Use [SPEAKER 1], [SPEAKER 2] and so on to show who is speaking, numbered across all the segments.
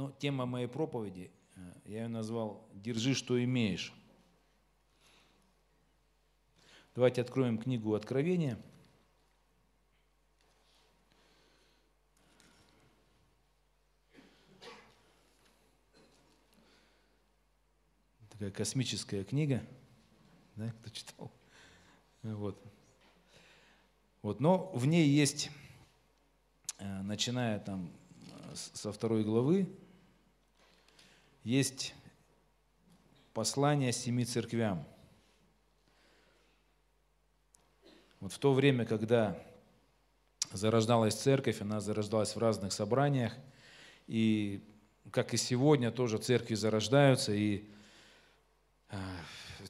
[SPEAKER 1] Но тема моей проповеди, э, я ее назвал «Держи, что имеешь». Давайте откроем книгу Откровения. Такая космическая книга. Да, кто читал? Вот. Вот, но в ней есть, э, начиная там со второй главы, есть послание семи церквям. Вот в то время, когда зарождалась церковь, она зарождалась в разных собраниях, и как и сегодня тоже церкви зарождаются, и э,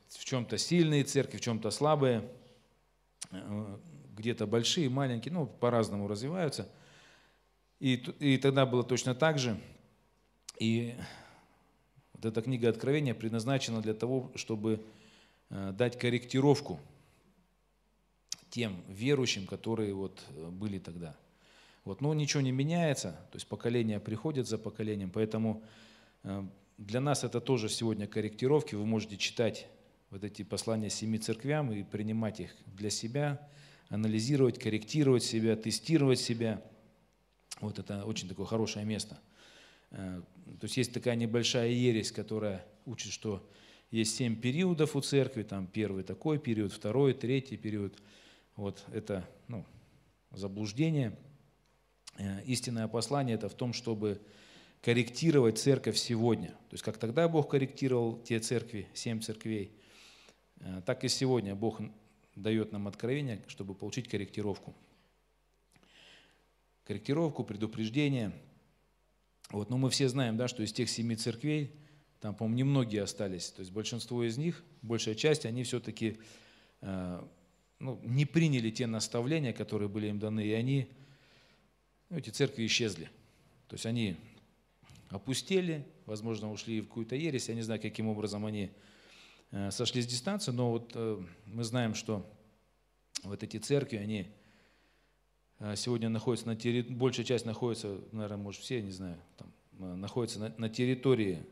[SPEAKER 1] в чем-то сильные церкви, в чем-то слабые, э, где-то большие, маленькие, ну, по-разному развиваются. И, и тогда было точно так же. И вот эта книга Откровения предназначена для того, чтобы э, дать корректировку тем верующим, которые вот э, были тогда. Вот, но ничего не меняется, то есть поколения приходят за поколением, поэтому э, для нас это тоже сегодня корректировки. Вы можете читать вот эти послания семи церквям и принимать их для себя, анализировать, корректировать себя, тестировать себя. Вот это очень такое хорошее место. Э, то есть есть такая небольшая ересь, которая учит, что есть семь периодов у церкви, там первый такой период, второй, третий период. Вот это ну, заблуждение. Э, истинное послание это в том, чтобы корректировать церковь сегодня. То есть как тогда Бог корректировал те церкви, семь церквей, э, так и сегодня Бог дает нам откровение, чтобы получить корректировку. Корректировку, предупреждение. Вот, но мы все знаем, да, что из тех семи церквей, там, по-моему, немногие остались. То есть большинство из них, большая часть, они все-таки э, ну, не приняли те наставления, которые были им даны, и они, ну, эти церкви исчезли. То есть они опустели, возможно, ушли в какую-то ересь, я не знаю, каким образом они Э, сошли с дистанции, но вот э, мы знаем, что вот эти церкви, они сегодня находятся на территории, большая часть находится, наверное, может все, не знаю, там, находится на, на территории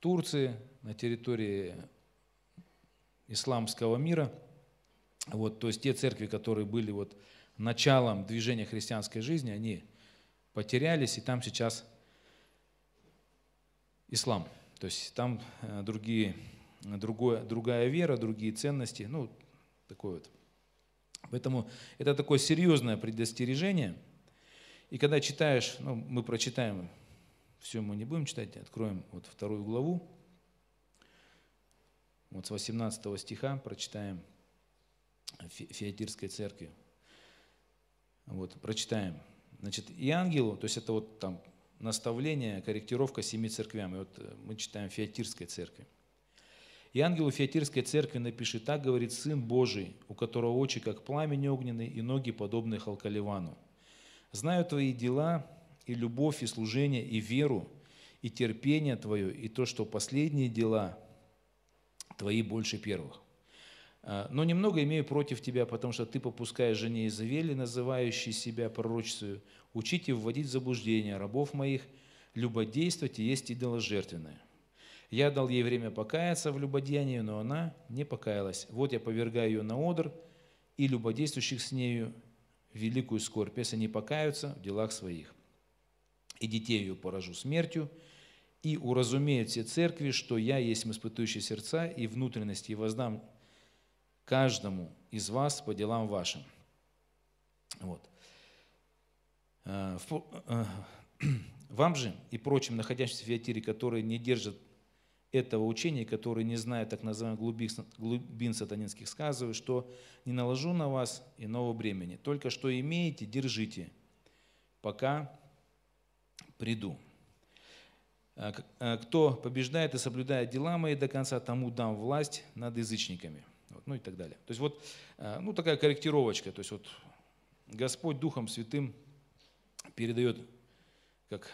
[SPEAKER 1] Турции, на территории исламского мира. Вот, то есть те церкви, которые были вот началом движения христианской жизни, они потерялись, и там сейчас ислам. То есть там другие другое, другая вера, другие ценности, ну, такое вот. Поэтому это такое серьезное предостережение. И когда читаешь, ну, мы прочитаем, все мы не будем читать, откроем вот вторую главу, вот с 18 стиха прочитаем Феатирской церкви. Вот, прочитаем. Значит, и ангелу, то есть это вот там наставление, корректировка семи церквям. И вот э, мы читаем Феатирской церкви. И ангелу Феатирской церкви напиши, так говорит Сын Божий, у которого очи как пламень огненный и ноги подобные халкаливану. Знаю твои дела и любовь, и служение, и веру, и терпение твое, и то, что последние дела твои больше первых. А, но немного имею против тебя, потому что ты попускаешь жене Изавели, называющей себя пророчествую, учить и вводить в заблуждение рабов моих, любодействовать и есть идоложертвенное. Я дал ей время покаяться в любодеянии, но она не покаялась. Вот я повергаю ее на одр и любодействующих с нею великую скорбь, если не покаются в делах своих. И детей ее поражу смертью, и уразумеют все церкви, что я есть испытующий сердца и внутренности, и воздам каждому из вас по делам вашим. Вот. Э, э, вам же и прочим, находящимся в Фиатире, которые не держат этого учения, которые не знают так называемых глубин, глубин сатанинских, сказываю, что не наложу на вас иного бремени. Только что имеете, держите, пока приду. А, а, кто побеждает и соблюдает дела мои до конца, тому дам власть над язычниками. Вот, ну и так далее. То есть вот а, ну, такая корректировочка. То есть вот Господь Духом Святым передает как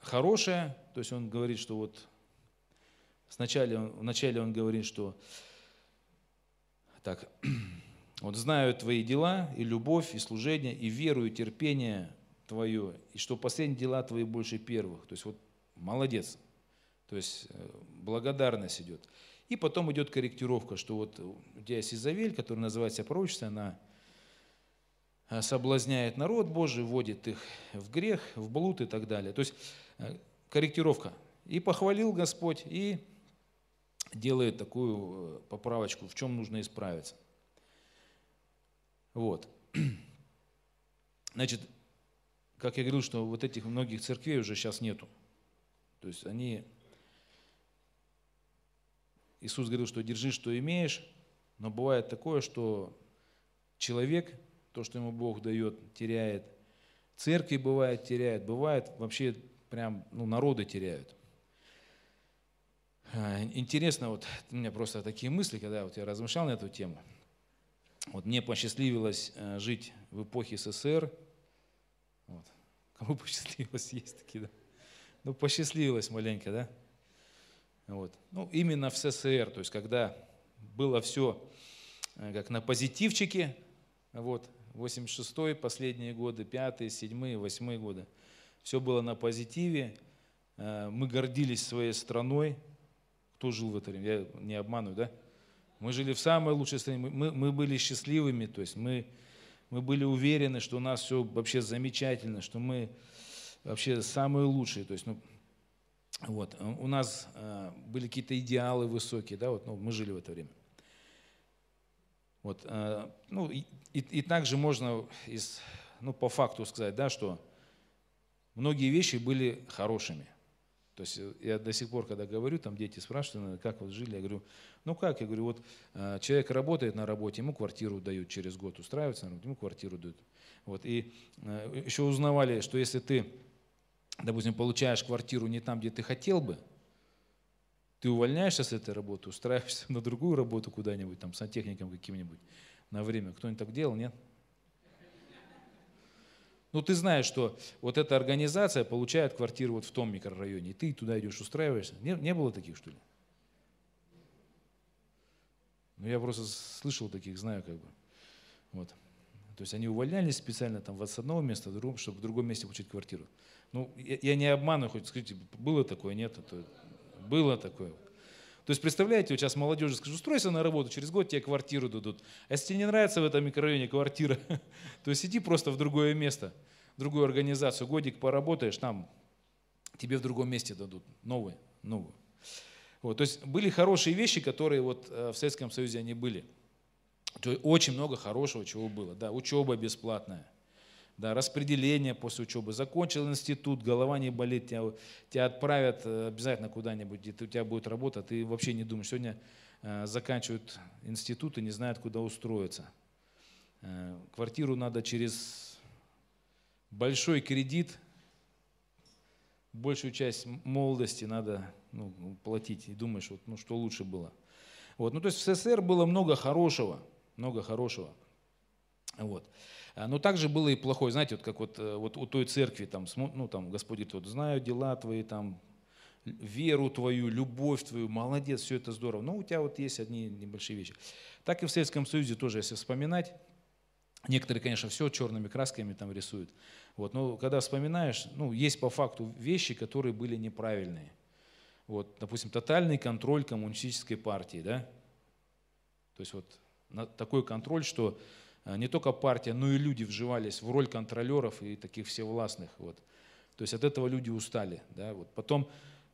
[SPEAKER 1] хорошее, то есть Он говорит, что вот Сначала, вначале он говорит, что так, вот знаю твои дела, и любовь, и служение, и веру, и терпение твое, и что последние дела твои больше первых. То есть вот молодец. То есть э, благодарность идет. И потом идет корректировка, что вот у тебя есть Изавель, который называется пророчество, она э, соблазняет народ Божий, вводит их в грех, в блуд и так далее. То есть э, корректировка. И похвалил Господь, и делает такую поправочку, в чем нужно исправиться. Вот. Значит, как я говорил, что вот этих многих церквей уже сейчас нету. То есть они Иисус говорил, что держи, что имеешь, но бывает такое, что человек, то, что ему Бог дает, теряет. Церкви бывает теряет, бывает вообще прям ну, народы теряют. А, интересно, вот у меня просто такие мысли, когда вот я размышлял на эту тему. Вот мне посчастливилось э, жить в эпохе СССР. Вот. Кому посчастливилось, есть такие, да? Ну, посчастливилось маленько, да? Вот. Ну, именно в СССР, то есть когда было все э, как на позитивчике, вот, 86-й, последние годы, 5-й, 7-й, 8 годы, все было на позитиве, э, мы гордились своей страной, кто жил в это время, я не обманываю, да? Мы жили в самой лучшей стране, мы, мы были счастливыми, то есть мы, мы были уверены, что у нас все вообще замечательно, что мы вообще самые лучшие, то есть, ну, вот. У нас э, были какие-то идеалы высокие, да, вот, ну, мы жили в это время. Вот, э, ну, и, и, и также можно из, ну, по факту сказать, да, что многие вещи были хорошими. То есть я до сих пор, когда говорю, там дети спрашивают, как вот жили, я говорю, ну как, я говорю, вот человек работает на работе, ему квартиру дают через год, устраивается ему квартиру дают. Вот, и еще узнавали, что если ты допустим, получаешь квартиру не там, где ты хотел бы, ты увольняешься с этой работы, устраиваешься на другую работу куда-нибудь, там, сантехником каким-нибудь на время. Кто-нибудь так делал, нет? Ну, ты знаешь, что вот эта организация получает квартиру вот в том микрорайоне, и ты туда идешь, устраиваешься. Не, не было таких, что ли? Ну, я просто слышал таких, знаю как бы. Вот. То есть они увольнялись специально там с одного места, чтобы в другом месте получить квартиру. Ну, я, я не обманываю, хоть скажите, было такое, нет? Это, было такое. То есть, представляете, вот сейчас молодежи скажут, устройся на работу, через год тебе квартиру дадут. А если тебе не нравится в этом микрорайоне квартира, то сиди просто в другое место, в другую организацию, годик поработаешь, там тебе в другом месте дадут, новую, новую. Вот, то есть были хорошие вещи, которые вот э, в Советском Союзе они были. Очень много хорошего чего было. Да, учеба бесплатная да, распределение после учебы. Закончил институт, голова не болит, тебя, тебя отправят э, обязательно куда-нибудь, где у тебя будет работа, ты вообще не думаешь. Сегодня э, заканчивают институт и не знают, куда устроиться. Э, квартиру надо через большой кредит, большую часть молодости надо ну, платить. И думаешь, вот, ну, что лучше было. Вот. Ну, то есть в СССР было много хорошего, много хорошего. Вот. А, но также было и плохое, знаете, вот как вот, э, вот у той церкви, там, ну, там, Господь говорит, вот, знаю дела твои, там, веру твою, любовь твою, молодец, все это здорово. Но у тебя вот есть одни небольшие вещи. Так и в Советском Союзе тоже, если вспоминать, некоторые, конечно, все черными красками там рисуют. Вот, но когда вспоминаешь, ну, есть по факту вещи, которые были неправильные. Вот, допустим, тотальный контроль коммунистической партии, да? То есть вот такой контроль, что не только партия, но и люди вживались в роль контролеров и таких всевластных. Вот. То есть от этого люди устали. Да? Вот. Потом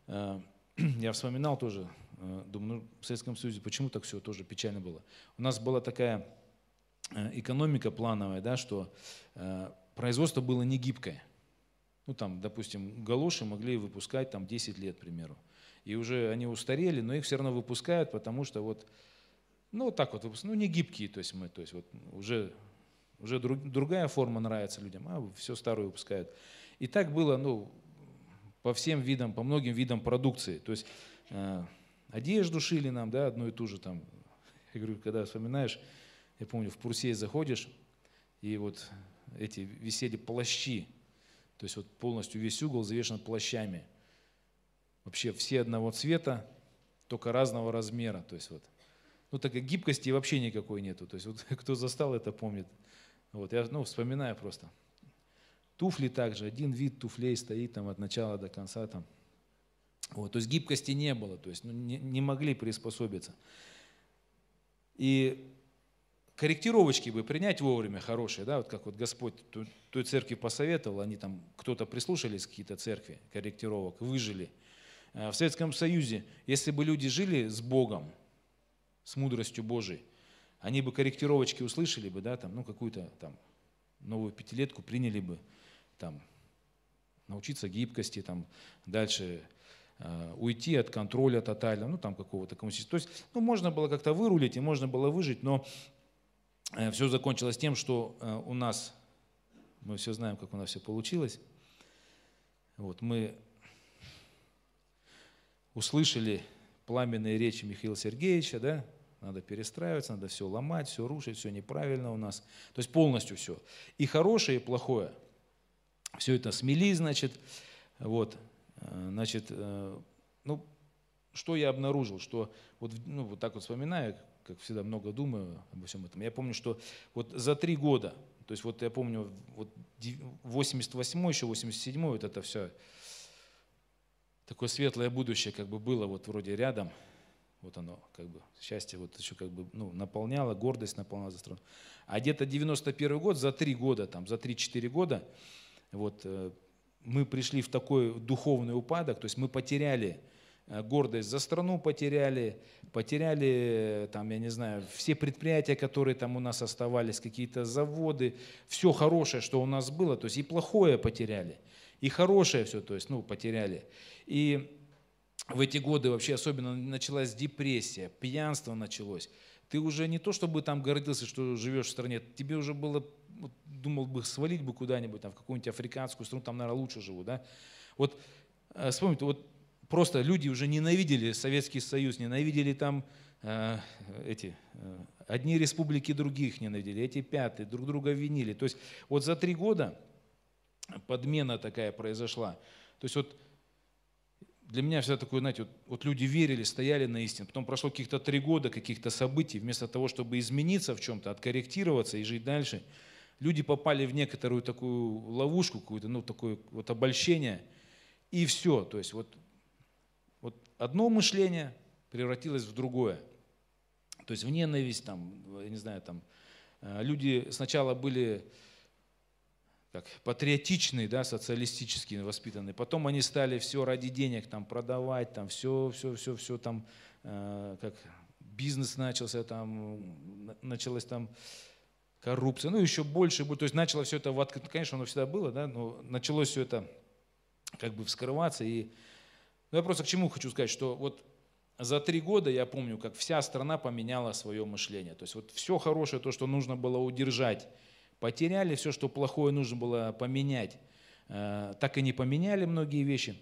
[SPEAKER 1] э, я вспоминал тоже, э, думаю, ну, в Советском Союзе почему так все тоже печально было. У нас была такая э, экономика плановая, да, что э, производство было не гибкое. Ну там, допустим, галоши могли выпускать там 10 лет, к примеру. И уже они устарели, но их все равно выпускают, потому что вот ну, вот так вот, ну, не гибкие, то есть мы, то есть вот уже, уже друг, другая форма нравится людям, а все старое выпускают. И так было, ну, по всем видам, по многим видам продукции. То есть э, одежду шили нам, да, одну и ту же там. Я говорю, когда вспоминаешь, я помню, в Пурсей заходишь, и вот эти висели плащи, то есть вот полностью весь угол завешен плащами. Вообще все одного цвета, только разного размера. То есть вот ну, такой гибкости вообще никакой нету. То есть вот кто застал, это помнит. Вот, я ну, вспоминаю просто. Туфли также, один вид туфлей стоит там от начала до конца. Там. Вот, то есть гибкости не было, то есть ну, не, не могли приспособиться. И корректировочки бы принять вовремя хорошие, да, вот как вот Господь той, церкви посоветовал, они там, кто-то прислушались какие-то церкви, корректировок, выжили. А в Советском Союзе, если бы люди жили с Богом, с мудростью Божией, они бы корректировочки услышали бы, да, там, ну, какую-то там новую пятилетку приняли бы, там, научиться гибкости, там, дальше э, уйти от контроля тотально, ну, там, какого-то коммунистического. То есть, ну, можно было как-то вырулить и можно было выжить, но э, все закончилось тем, что э, у нас, мы все знаем, как у нас все получилось, вот, мы услышали пламенные речи Михаила Сергеевича, да, надо перестраиваться, надо все ломать, все рушить, все неправильно у нас. То есть полностью все. И хорошее, и плохое. Все это смели, значит. Вот, э, значит, э, ну, что я обнаружил, что вот, ну, вот так вот вспоминаю, как всегда много думаю обо всем этом. Я помню, что вот за три года, то есть вот я помню, вот 88 еще 87 вот это все, такое светлое будущее как бы было вот вроде рядом – вот оно, как бы, счастье вот еще как бы, ну, наполняло, гордость наполняла за страну. А где-то 91 год, за три года, там, за 3-4 года, вот, э, мы пришли в такой духовный упадок, то есть мы потеряли э, гордость за страну потеряли, потеряли, там, я не знаю, все предприятия, которые там у нас оставались, какие-то заводы, все хорошее, что у нас было, то есть и плохое потеряли, и хорошее все, то есть, ну, потеряли. И в эти годы вообще особенно началась депрессия, пьянство началось. Ты уже не то, чтобы там гордился, что живешь в стране, тебе уже было, думал бы, свалить бы куда-нибудь, там, в какую-нибудь африканскую страну, там, наверное, лучше живу, да. Вот э, вспомните, вот просто люди уже ненавидели Советский Союз, ненавидели там э, эти, э, одни республики других ненавидели, эти пятые, друг друга винили. То есть вот за три года подмена такая произошла. То есть вот для меня всегда такое, знаете, вот, вот люди верили, стояли на истине, потом прошло каких-то три года, каких-то событий, вместо того, чтобы измениться в чем-то, откорректироваться и жить дальше, люди попали в некоторую такую ловушку, какую-то, ну, такое вот обольщение, и все. То есть вот, вот одно мышление превратилось в другое. То есть в ненависть, там, я не знаю, там, э, люди сначала были как патриотичные, да, социалистически воспитанные. Потом они стали все ради денег там продавать, там все, все, все, все там, э, как бизнес начался, там началась там коррупция, ну еще больше, то есть начало все это, в открытом, конечно, оно всегда было, да, но началось все это как бы вскрываться. И, ну, я просто к чему хочу сказать, что вот за три года я помню, как вся страна поменяла свое мышление. То есть вот все хорошее, то, что нужно было удержать, Потеряли все, что плохое нужно было поменять. Э, так и не поменяли многие вещи.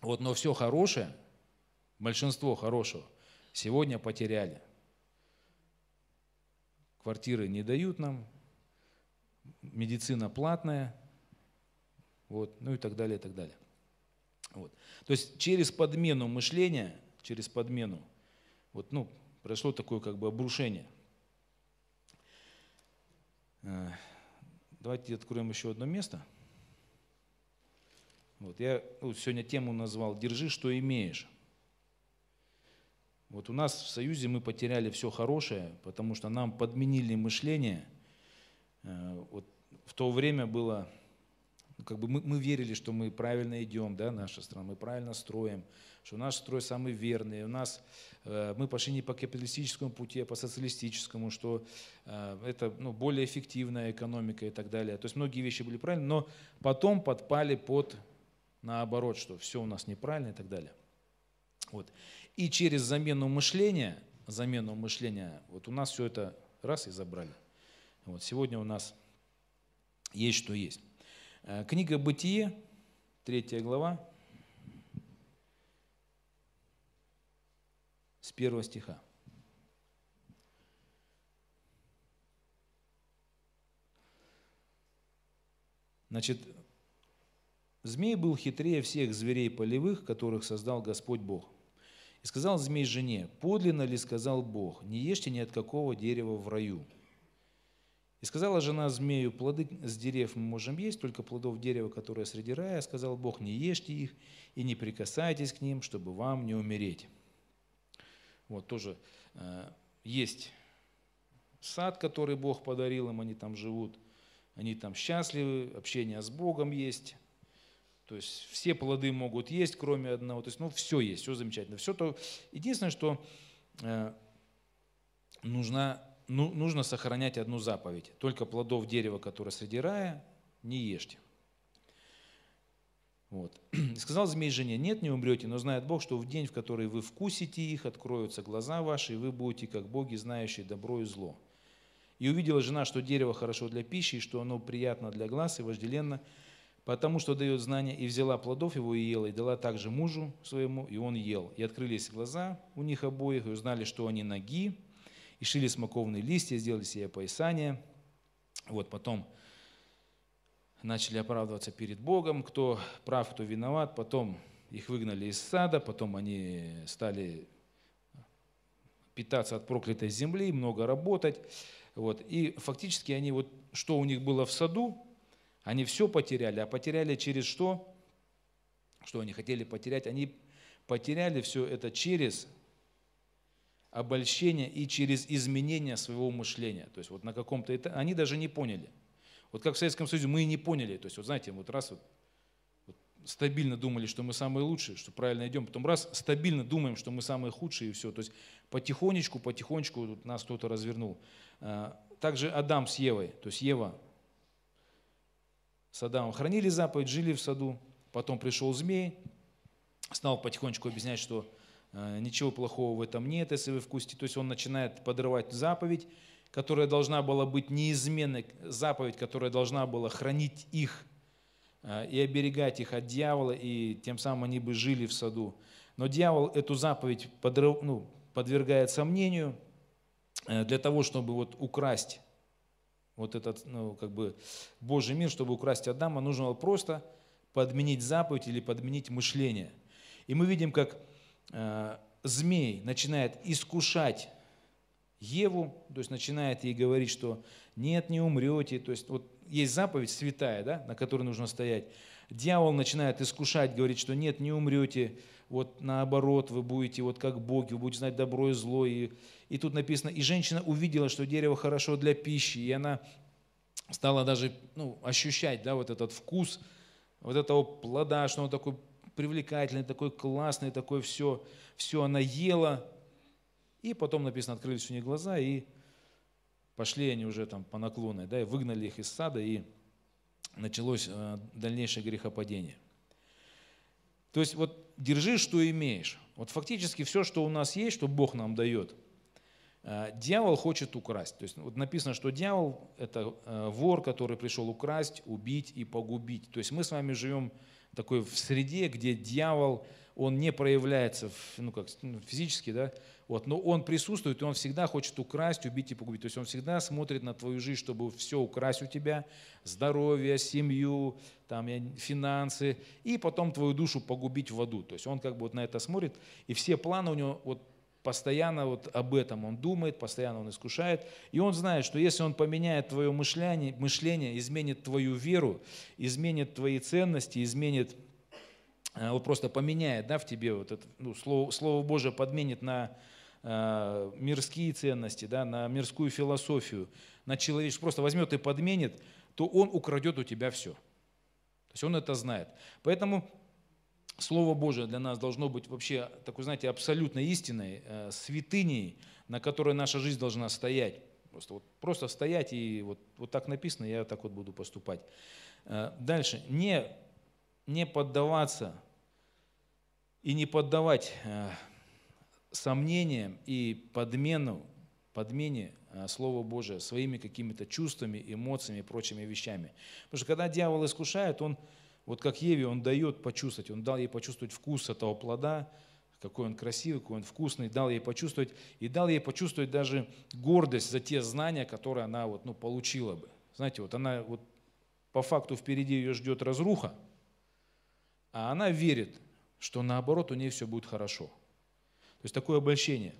[SPEAKER 1] Вот, но все хорошее, большинство хорошего, сегодня потеряли. Квартиры не дают нам, медицина платная, вот, ну и так далее, и так далее. Вот. То есть через подмену мышления, через подмену, вот, ну, произошло такое как бы обрушение. Э, давайте откроем еще одно место. Вот я ну, сегодня тему назвал «Держи, что имеешь». Вот у нас в Союзе мы потеряли все хорошее, потому что нам подменили мышление. Э, вот в то время было как бы мы, мы верили, что мы правильно идем, да, наша страна, мы правильно строим, что наш строй самый верный, у нас э, мы пошли не по капиталистическому пути, а по социалистическому, что э, это ну, более эффективная экономика и так далее. То есть многие вещи были правильные, но потом подпали под наоборот, что все у нас неправильно и так далее. Вот. И через замену мышления, замену мышления, вот у нас все это раз и забрали. Вот. Сегодня у нас есть что есть. Э, книга «Бытие», третья глава, с первого стиха. Значит, змей был хитрее всех зверей полевых, которых создал Господь Бог. И сказал змей жене, подлинно ли сказал Бог, не ешьте ни от какого дерева в раю. И сказала жена змею, плоды с дерев мы можем есть, только плодов дерева, которое среди рая, сказал Бог, не ешьте их и не прикасайтесь к ним, чтобы вам не умереть. Вот тоже э, есть сад, который Бог подарил им, они там живут, они там счастливы, общение с Богом есть, то есть все плоды могут есть, кроме одного. То есть, ну, все есть, все замечательно. Все то... Единственное, что э, нужно, ну, нужно сохранять одну заповедь. Только плодов дерева, которое среди рая, не ешьте. Вот. Сказал змей жене, нет, не умрете, но знает Бог, что в день, в который вы вкусите их, откроются глаза ваши, и вы будете как боги, знающие добро и зло. И увидела жена, что дерево хорошо для пищи, и что оно приятно для глаз и вожделенно – потому что дает знания, и взяла плодов его и ела, и дала также мужу своему, и он ел. И открылись глаза у них обоих, и узнали, что они ноги, и шили смоковные листья, сделали себе поясание. Вот потом начали оправдываться перед Богом, кто прав, кто виноват, потом их выгнали из сада, потом они стали питаться от проклятой земли, много работать. Вот. И фактически они, вот, что у них было в саду, они все потеряли, а потеряли через что? Что они хотели потерять? Они потеряли все это через обольщение и через изменение своего мышления. То есть вот на каком-то этапе, они даже не поняли. Вот как в Советском Союзе мы и не поняли. То есть вот знаете, вот раз вот, вот стабильно думали, что мы самые лучшие, что правильно идем, потом раз стабильно думаем, что мы самые худшие и все. То есть потихонечку, потихонечку вот нас кто-то развернул. А, также Адам с Евой, то есть Ева с Адамом хранили заповедь, жили в саду. Потом пришел змей, стал потихонечку объяснять, что ничего плохого в этом нет, если вы вкусите. То есть он начинает подрывать заповедь, которая должна была быть неизменной, заповедь, которая должна была хранить их э, и оберегать их от дьявола, и тем самым они бы жили в саду. Но дьявол эту заповедь подрыв, ну, подвергает сомнению э, для того, чтобы вот украсть вот этот, ну, как бы Божий мир, чтобы украсть Адама, нужно было просто подменить заповедь или подменить мышление. И мы видим, как э, змей начинает искушать Еву, то есть начинает ей говорить, что нет, не умрете. То есть вот есть заповедь святая, да, на которой нужно стоять. Дьявол начинает искушать, говорит, что нет, не умрете, вот наоборот, вы будете вот как боги, вы будете знать добро и зло. И, и тут написано, и женщина увидела, что дерево хорошо для пищи, и она стала даже ну, ощущать да, вот этот вкус вот этого плода, что он такой привлекательный, такой классный, такой все, все она ела. И потом написано, открылись у них глаза, и пошли они уже там по наклонной, да, и выгнали их из сада, и началось э, дальнейшее грехопадение. То есть вот держи, что имеешь. Вот фактически все, что у нас есть, что Бог нам дает, э, дьявол хочет украсть. То есть вот написано, что дьявол – это э, вор, который пришел украсть, убить и погубить. То есть мы с вами живем такой в среде, где дьявол, он не проявляется ну, как, ну, физически, да, вот, но он присутствует, и он всегда хочет украсть, убить и погубить. То есть он всегда смотрит на твою жизнь, чтобы все украсть у тебя, здоровье, семью, там, финансы, и потом твою душу погубить в аду. То есть он как бы вот на это смотрит, и все планы у него вот постоянно вот об этом он думает, постоянно он искушает, и он знает, что если он поменяет твое мышление, мышление изменит твою веру, изменит твои ценности, изменит, э, вот просто поменяет да, в тебе вот это, ну, слово, слово Божие подменит на э, мирские ценности, да, на мирскую философию, на человечество, просто возьмет и подменит, то он украдет у тебя все. То есть он это знает. Поэтому Слово Божие для нас должно быть вообще такой, знаете, абсолютно истиной, э, святыней, на которой наша жизнь должна стоять. Просто, вот, просто стоять и вот, вот так написано, я так вот буду поступать. Э, дальше. Не, не поддаваться и не поддавать э, сомнениям и подмену, подмене Слова Божия своими какими-то чувствами, эмоциями и прочими вещами. Потому что когда дьявол искушает, он вот как Еве он дает почувствовать, он дал ей почувствовать вкус этого плода, какой он красивый, какой он вкусный, дал ей почувствовать, и дал ей почувствовать даже гордость за те знания, которые она вот, ну, получила бы. Знаете, вот она вот по факту впереди ее ждет разруха, а она верит, что наоборот у нее все будет хорошо. То есть такое обольщение.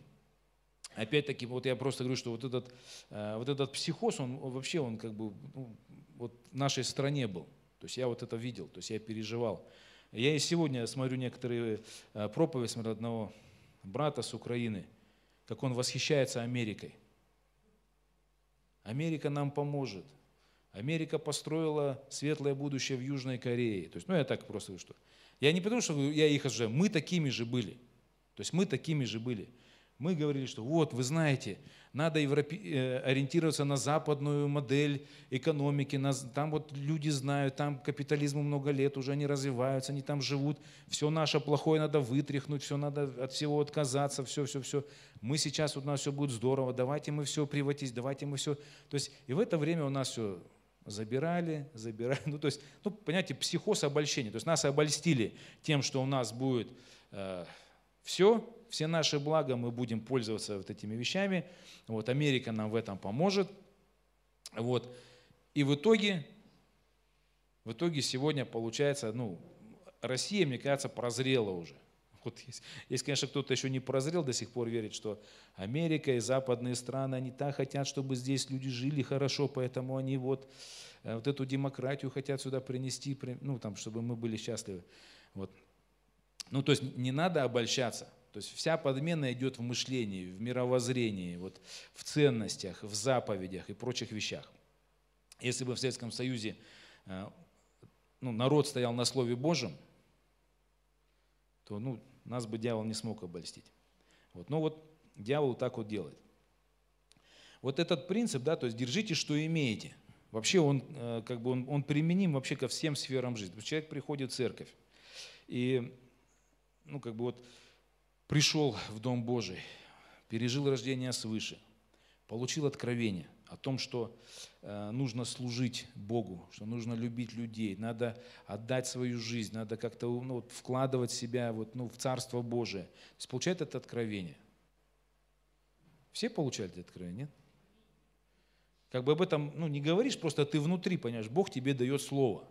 [SPEAKER 1] опять-таки, вот я просто говорю, что вот этот, э, вот этот психоз, он вообще, он как бы ну, вот в нашей стране был. То есть я вот это видел, то есть я переживал. Я и сегодня смотрю некоторые э, проповеди, смотрю одного брата с Украины, как он восхищается Америкой. Америка нам поможет. Америка построила светлое будущее в Южной Корее. То есть, ну я так просто что. Я не потому, что я их уже, мы такими же были. То есть мы такими же были. Мы говорили, что вот, вы знаете, надо европе... Э, ориентироваться на западную модель экономики, на... там вот люди знают, там капитализму много лет, уже они развиваются, они там живут, все наше плохое надо вытряхнуть, все надо от всего отказаться, все, все, все. Мы сейчас, вот у нас все будет здорово, давайте мы все приватизируем, давайте мы все. То есть и в это время у нас все забирали, забирали. Ну, то есть, ну, понимаете, психоз обольщения. То есть нас обольстили тем, что у нас будет э, все, все наши блага, мы будем пользоваться вот этими вещами. Вот, Америка нам в этом поможет. Вот. И в итоге, в итоге сегодня получается, ну, Россия, мне кажется, прозрела уже. Вот есть, если, конечно, кто-то еще не прозрел, до сих пор верит, что Америка и западные страны, они так хотят, чтобы здесь люди жили хорошо, поэтому они вот, э, вот эту демократию хотят сюда принести, ну, там, чтобы мы были счастливы. Вот. Ну, то есть не надо обольщаться. То есть вся подмена идет в мышлении, в мировоззрении, вот, в ценностях, в заповедях и прочих вещах. Если бы в Советском Союзе э, ну, народ стоял на Слове Божьем, то ну, нас бы дьявол не смог обольстить. Вот. Но вот дьявол так вот делает. Вот этот принцип, да, то есть держите, что имеете. Вообще он, э, как бы он, он применим вообще ко всем сферам жизни. Человек приходит в церковь, и ну, как бы вот пришел в Дом Божий, пережил рождение свыше, получил откровение о том, что э, нужно служить Богу, что нужно любить людей, надо отдать свою жизнь, надо как-то ну, вот, вкладывать себя вот, ну, в Царство Божие. То есть получает это откровение. Все получают это откровение, нет? Как бы об этом ну, не говоришь, просто ты внутри, понимаешь, Бог тебе дает слово.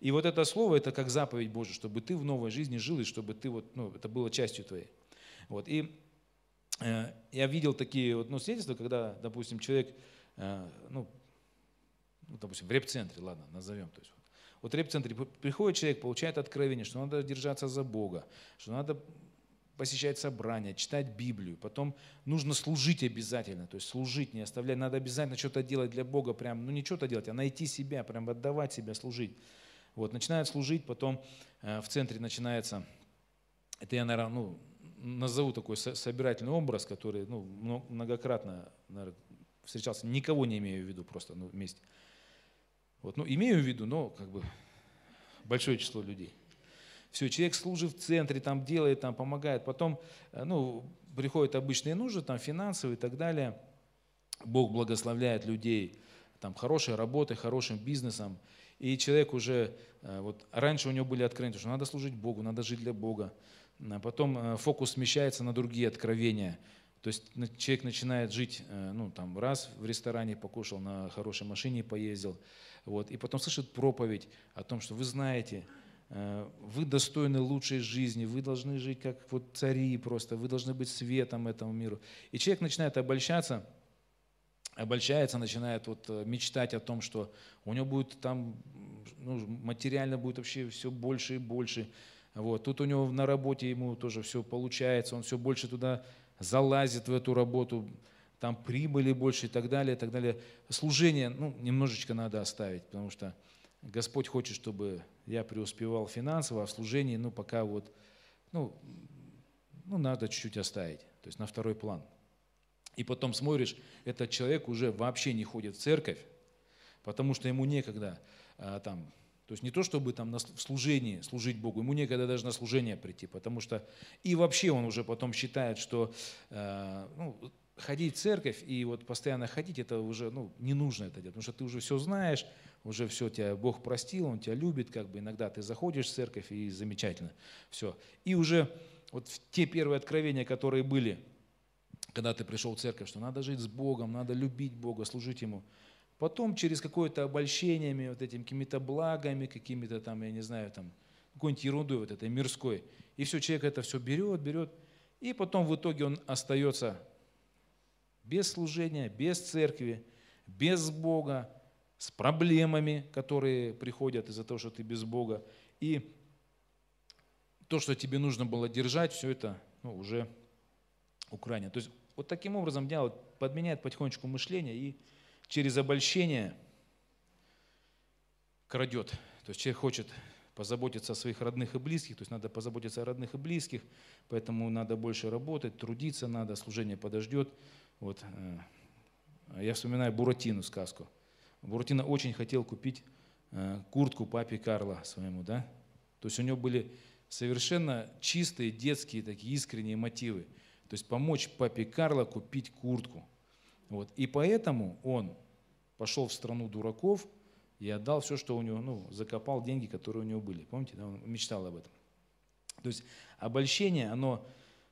[SPEAKER 1] И вот это слово, это как заповедь Божия, чтобы ты в новой жизни жил, и чтобы ты вот, ну, это было частью твоей. Вот. И э, я видел такие вот, ну, свидетельства, когда, допустим, человек Э, ну, ну, допустим, в реп-центре, ладно, назовем. То есть, вот в реп-центре приходит человек, получает откровение, что надо держаться за Бога, что надо посещать собрания, читать Библию, потом нужно служить обязательно, то есть служить, не оставлять, надо обязательно что-то делать для Бога, прям, ну не что-то делать, а найти себя, прям отдавать себя, служить. Вот, начинает служить, потом э, в центре начинается, это я, наверное, ну, назову такой собирательный образ, который ну, многократно наверное, встречался, никого не имею в виду просто ну, вместе. Вот, ну, имею в виду, но как бы большое число людей. Все, человек служит в центре, там делает, там помогает. Потом, э, ну, приходят обычные нужды, там финансовые и так далее. Бог благословляет людей там хорошей работой, хорошим бизнесом. И человек уже, э, вот раньше у него были откровения, что надо служить Богу, надо жить для Бога. А потом э, фокус смещается на другие откровения – то есть человек начинает жить, э, ну, там, раз в ресторане покушал, на хорошей машине поездил, вот, и потом слышит проповедь о том, что вы знаете, вы достойны лучшей жизни, вы должны жить как вот цари просто, вы должны быть светом этому миру. И человек начинает обольщаться, обольщается, начинает вот э, мечтать о том, что у него будет там, ну, материально будет вообще все больше и больше. Вот. Тут у него на работе ему тоже все получается, он все больше туда залазит в эту работу, там прибыли больше и так далее, и так далее. Служение, ну, немножечко надо оставить, потому что Господь хочет, чтобы я преуспевал финансово, а в служении, ну, пока вот, ну, ну, надо чуть-чуть оставить, то есть на второй план. И потом смотришь, этот человек уже вообще не ходит в церковь, потому что ему некогда а, там то есть не то, чтобы там на служении служить Богу, ему некогда даже на служение прийти, потому что и вообще он уже потом считает, что э, ну, ходить в церковь и вот постоянно ходить, это уже ну, не нужно это делать, потому что ты уже все знаешь, уже все тебя Бог простил, Он тебя любит, как бы иногда ты заходишь в церковь и замечательно, все. И уже вот те первые откровения, которые были, когда ты пришел в церковь, что надо жить с Богом, надо любить Бога, служить Ему – Потом через какое-то обольщение, вот этим какими-то благами, какими-то там, я не знаю, там, какой-нибудь ерундой вот этой мирской. И все, человек это все берет, берет. И потом в итоге он остается без служения, без церкви, без Бога, с проблемами, которые приходят из-за того, что ты без Бога. И то, что тебе нужно было держать, все это ну, уже Украине. То есть вот таким образом дьявол подменяет потихонечку мышление и через обольщение крадет. То есть человек хочет позаботиться о своих родных и близких, то есть надо позаботиться о родных и близких, поэтому надо больше работать, трудиться надо, служение подождет. Вот. Э, я вспоминаю Буратину сказку. Буратино очень хотел купить э, куртку папе Карла своему, да? То есть у него были совершенно чистые детские такие искренние мотивы. То есть помочь папе Карло купить куртку. Вот. И поэтому он пошел в страну дураков и отдал все, что у него, ну, закопал деньги, которые у него были. Помните, да? он мечтал об этом. То есть обольщение, оно,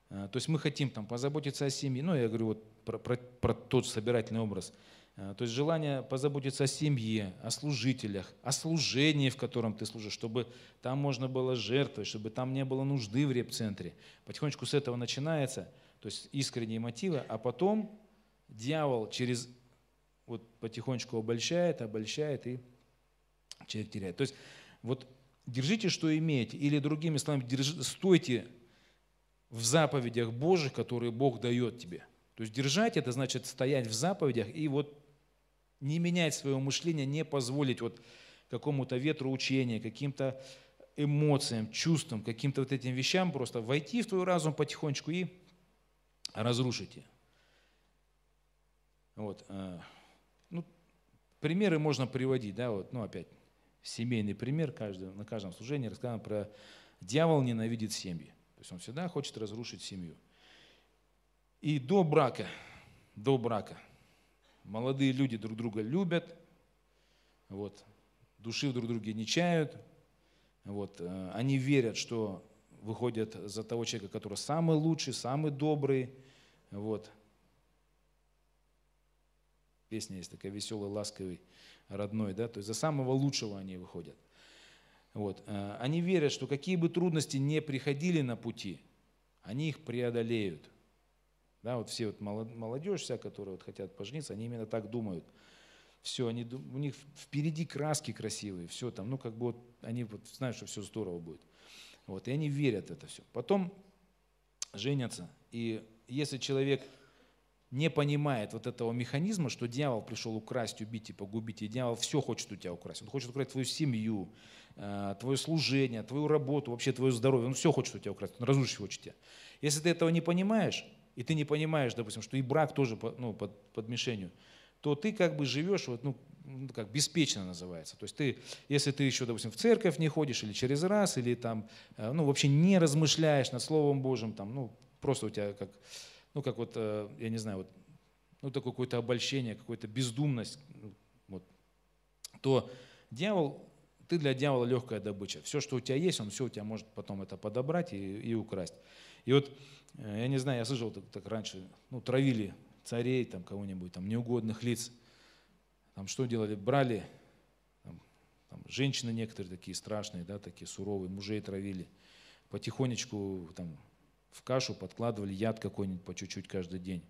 [SPEAKER 1] э, то есть мы хотим там позаботиться о семье, ну, я говорю вот про, про, про тот собирательный образ – Э, то есть желание позаботиться о семье, о служителях, о служении, в котором ты служишь, чтобы там можно было жертвовать, чтобы там не было нужды в репцентре. Потихонечку с этого начинается, то есть искренние мотивы, а потом дьявол через вот потихонечку обольщает, обольщает, и человек теряет. То есть вот держите, что имеете, или другими словами, держи, стойте в заповедях Божьих, которые Бог дает тебе. То есть держать это значит стоять в заповедях и вот не менять свое мышление, не позволить вот какому-то ветру учения, каким-то эмоциям, чувствам, каким-то вот этим вещам просто войти в твой разум потихонечку и разрушить ее. Вот. Э, ну, примеры можно приводить, да, вот, ну, опять, семейный пример, каждый, на каждом служении рассказано про дьявол ненавидит семьи. То есть он всегда хочет разрушить семью. И до брака, до брака молодые люди друг друга любят, вот, души в друг друге не чают, вот, э, они верят, что выходят за того человека, который самый лучший, самый добрый, вот. Песня есть такая веселый, ласковый, родной, да, то есть за самого лучшего они выходят. Вот. Э, они верят, что какие бы трудности не приходили на пути, они их преодолеют – да, вот все вот молодежь вся, которые вот хотят пожениться, они именно так думают. Все, они, у них впереди краски красивые, все там, ну как бы вот они вот знают, что все здорово будет. Вот, и они верят это все. Потом женятся, и если человек не понимает вот этого механизма, что дьявол пришел украсть, убить и погубить, и дьявол все хочет у тебя украсть. Он хочет украсть твою семью, э, твое служение, твою работу, вообще твое здоровье. Он все хочет у тебя украсть, он разрушить хочет тебя. Если ты этого не понимаешь, и ты не понимаешь, допустим, что и брак тоже ну, под, под мишенью, то ты как бы живешь, вот, ну, ну, как беспечно называется. То есть ты, если ты еще, допустим, в церковь не ходишь или через раз, или там, э, ну, вообще не размышляешь над Словом Божьим, там, ну, просто у тебя как, ну, как вот, э, я не знаю, вот, ну, такое какое-то обольщение, какая-то бездумность, ну, вот, то дьявол, ты для дьявола легкая добыча. Все, что у тебя есть, он все у тебя может потом это подобрать и, и украсть. И вот Э, я не знаю, я слышал так, так раньше, ну, травили царей, там, кого-нибудь, там, неугодных лиц. Там что делали? Брали, там, там, женщины некоторые такие страшные, да, такие суровые, мужей травили. Потихонечку там в кашу подкладывали яд какой-нибудь по чуть-чуть каждый день.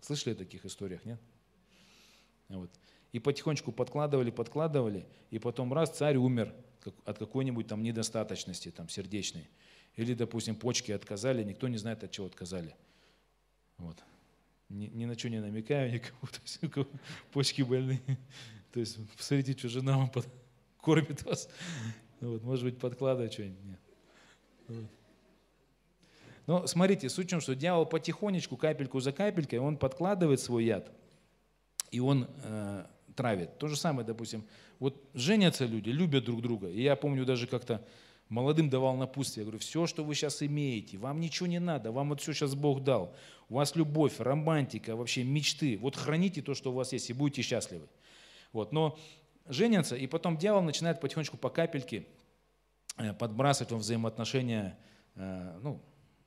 [SPEAKER 1] Слышали о таких историях, нет? Вот. И потихонечку подкладывали, подкладывали, и потом раз царь умер от какой-нибудь там недостаточности там, сердечной. Или, допустим, почки отказали, никто не знает, от чего отказали. Вот. Ни, ни на что не намекаю никому, то есть, у кого почки больные. То есть, посмотрите, что жена вам под... кормит вас. Вот, может быть, подкладывает что-нибудь. Нет. Вот. Но смотрите, суть в том, что дьявол потихонечку, капельку за капелькой, он подкладывает свой яд, и он э, травит. То же самое, допустим, вот женятся люди, любят друг друга. И я помню даже как-то молодым давал напутствие. Я говорю, все, что вы сейчас имеете, вам ничего не надо, вам вот все сейчас Бог дал. У вас любовь, романтика, вообще мечты. Вот храните то, что у вас есть, и будете счастливы. Вот. Но женятся, и потом дьявол начинает потихонечку по капельке э, подбрасывать во взаимоотношения э, ну,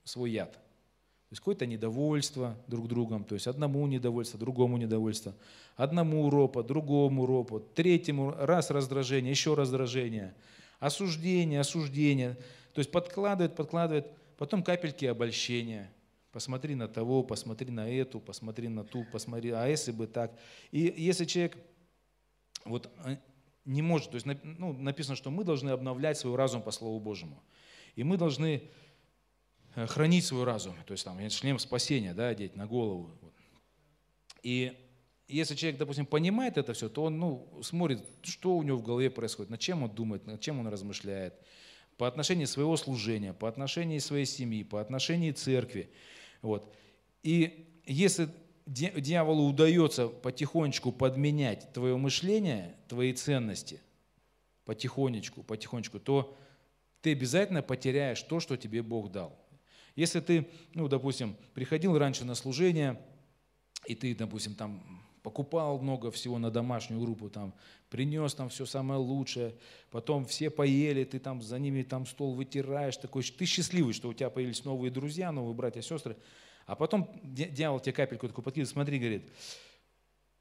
[SPEAKER 1] свой яд. То есть какое-то недовольство друг другом, то есть одному недовольство, другому недовольство, одному ропот, другому ропот, третьему раз раздражение, еще раздражение – осуждение, осуждение. То есть подкладывает, подкладывает, потом капельки обольщения, посмотри на того, посмотри на эту, посмотри на ту, посмотри, а если бы так. И если человек вот э, не может, то есть ну, написано, что мы должны обновлять свой разум по Слову Божьему. И мы должны э, хранить свой разум, то есть там шлем спасения, да, одеть на голову. И если человек, допустим, понимает это все, то он ну, смотрит, что у него в голове происходит, над чем он думает, над чем он размышляет, по отношению своего служения, по отношению своей семьи, по отношению церкви. Вот. И если дьяволу удается потихонечку подменять твое мышление, твои ценности, потихонечку, потихонечку, то ты обязательно потеряешь то, что тебе Бог дал. Если ты, ну, допустим, приходил раньше на служение, и ты, допустим, там покупал много всего на домашнюю группу, там, принес там все самое лучшее, потом все поели, ты там за ними там стол вытираешь, такой, ты счастливый, что у тебя появились новые друзья, новые братья, сестры, а потом дьявол тебе капельку такую подкидывает, смотри, говорит,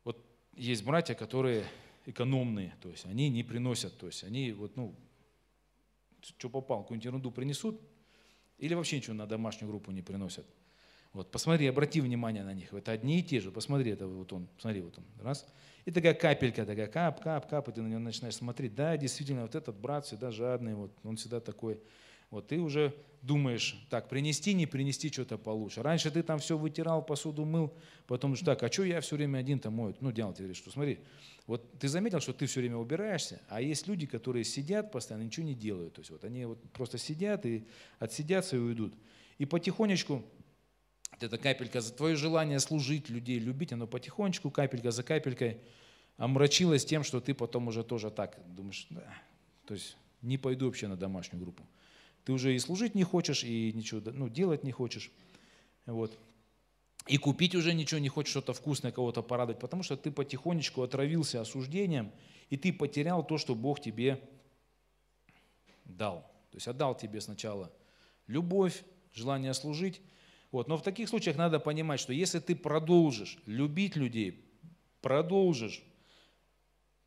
[SPEAKER 1] вот есть братья, которые экономные, то есть они не приносят, то есть они вот, ну, что попал, какую-нибудь ерунду принесут, или вообще ничего на домашнюю группу не приносят. Вот, посмотри, обрати внимание на них. Это одни и те же. Посмотри, это вот он, смотри, вот он, раз. И такая капелька, такая кап, кап, кап, и ты на него начинаешь смотреть. Да, действительно, вот этот брат всегда жадный, вот, он всегда такой. Вот ты уже думаешь, так, принести, не принести что-то получше. Раньше ты там все вытирал, посуду мыл, потом что так, а что я все время один-то мою? Ну, делал тебе, что смотри, вот ты заметил, что ты все время убираешься, а есть люди, которые сидят постоянно, ничего не делают. То есть вот они вот просто сидят и отсидятся и уйдут. И потихонечку эта капелька за твое желание служить людей, любить, оно потихонечку, капелька за капелькой омрачилось тем, что ты потом уже тоже так думаешь, да, то есть не пойду вообще на домашнюю группу. Ты уже и служить не хочешь, и ничего ну, делать не хочешь. Вот. И купить уже ничего не хочешь, что-то вкусное, кого-то порадовать, потому что ты потихонечку отравился осуждением, и ты потерял то, что Бог тебе дал. То есть отдал тебе сначала любовь, желание служить, вот. Но в таких случаях надо понимать, что если ты продолжишь любить людей, продолжишь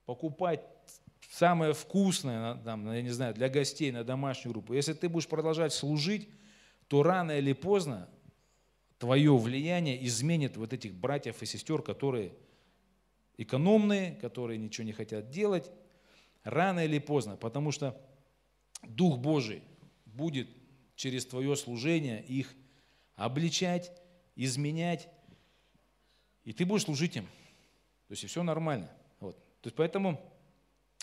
[SPEAKER 1] покупать самое вкусное, там, я не знаю, для гостей на домашнюю группу, если ты будешь продолжать служить, то рано или поздно твое влияние изменит вот этих братьев и сестер, которые экономные, которые ничего не хотят делать, рано или поздно, потому что Дух Божий будет через твое служение их обличать, изменять, и ты будешь служить им. То есть и все нормально. Вот. То есть поэтому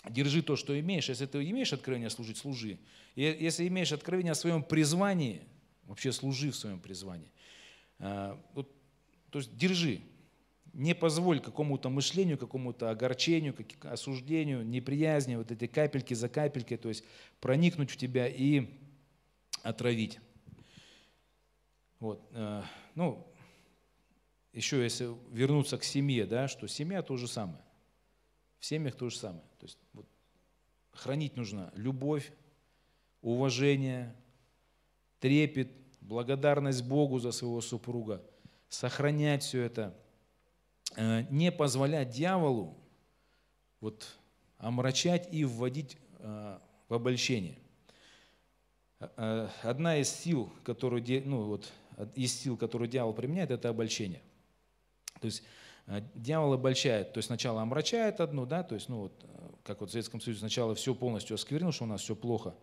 [SPEAKER 1] держи то, что имеешь. Если ты имеешь откровение служить, служи. И если имеешь откровение о своем призвании, вообще служи в своем призвании. А, вот, то есть держи. Не позволь какому-то мышлению, какому-то огорчению, осуждению, неприязни, вот эти капельки за капелькой, то есть проникнуть в тебя и отравить. Вот. Э, ну, еще если вернуться к семье, да, что семья то же самое. В семьях то же самое. То есть вот, хранить нужно любовь, уважение, трепет, благодарность Богу за своего супруга, сохранять все это, э, не позволять дьяволу вот, омрачать и вводить э, в обольщение. Одна из сил, которую, ну, вот, из сил, которые дьявол применяет, это обольщение. То есть э, дьявол обольщает, то есть сначала омрачает одну, да, то есть, ну вот, э, как вот в Советском Союзе сначала все полностью осквернил, что у нас все плохо,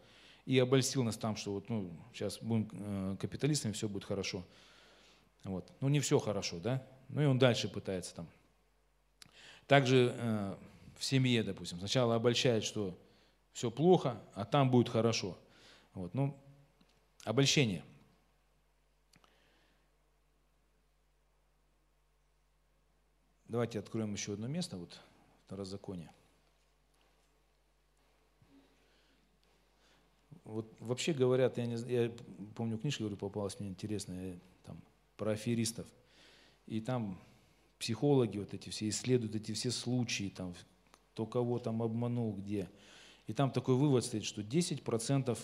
[SPEAKER 1] и обольстил нас там, что вот, ну, сейчас будем э, капиталистами, все будет хорошо. Вот. Ну, не все хорошо, да? Ну, и он дальше пытается там. Также э, в семье, допустим, сначала обольщает, что все плохо, а там будет хорошо. Вот. Ну, обольщение – Давайте откроем еще одно место, вот Второзаконие. Вот вообще говорят, я, не, я помню книжка, говорю, попалась мне интересная, там, про аферистов. И там психологи вот эти все исследуют эти все случаи, там, кто кого там обманул, где. И там такой вывод стоит, что 10%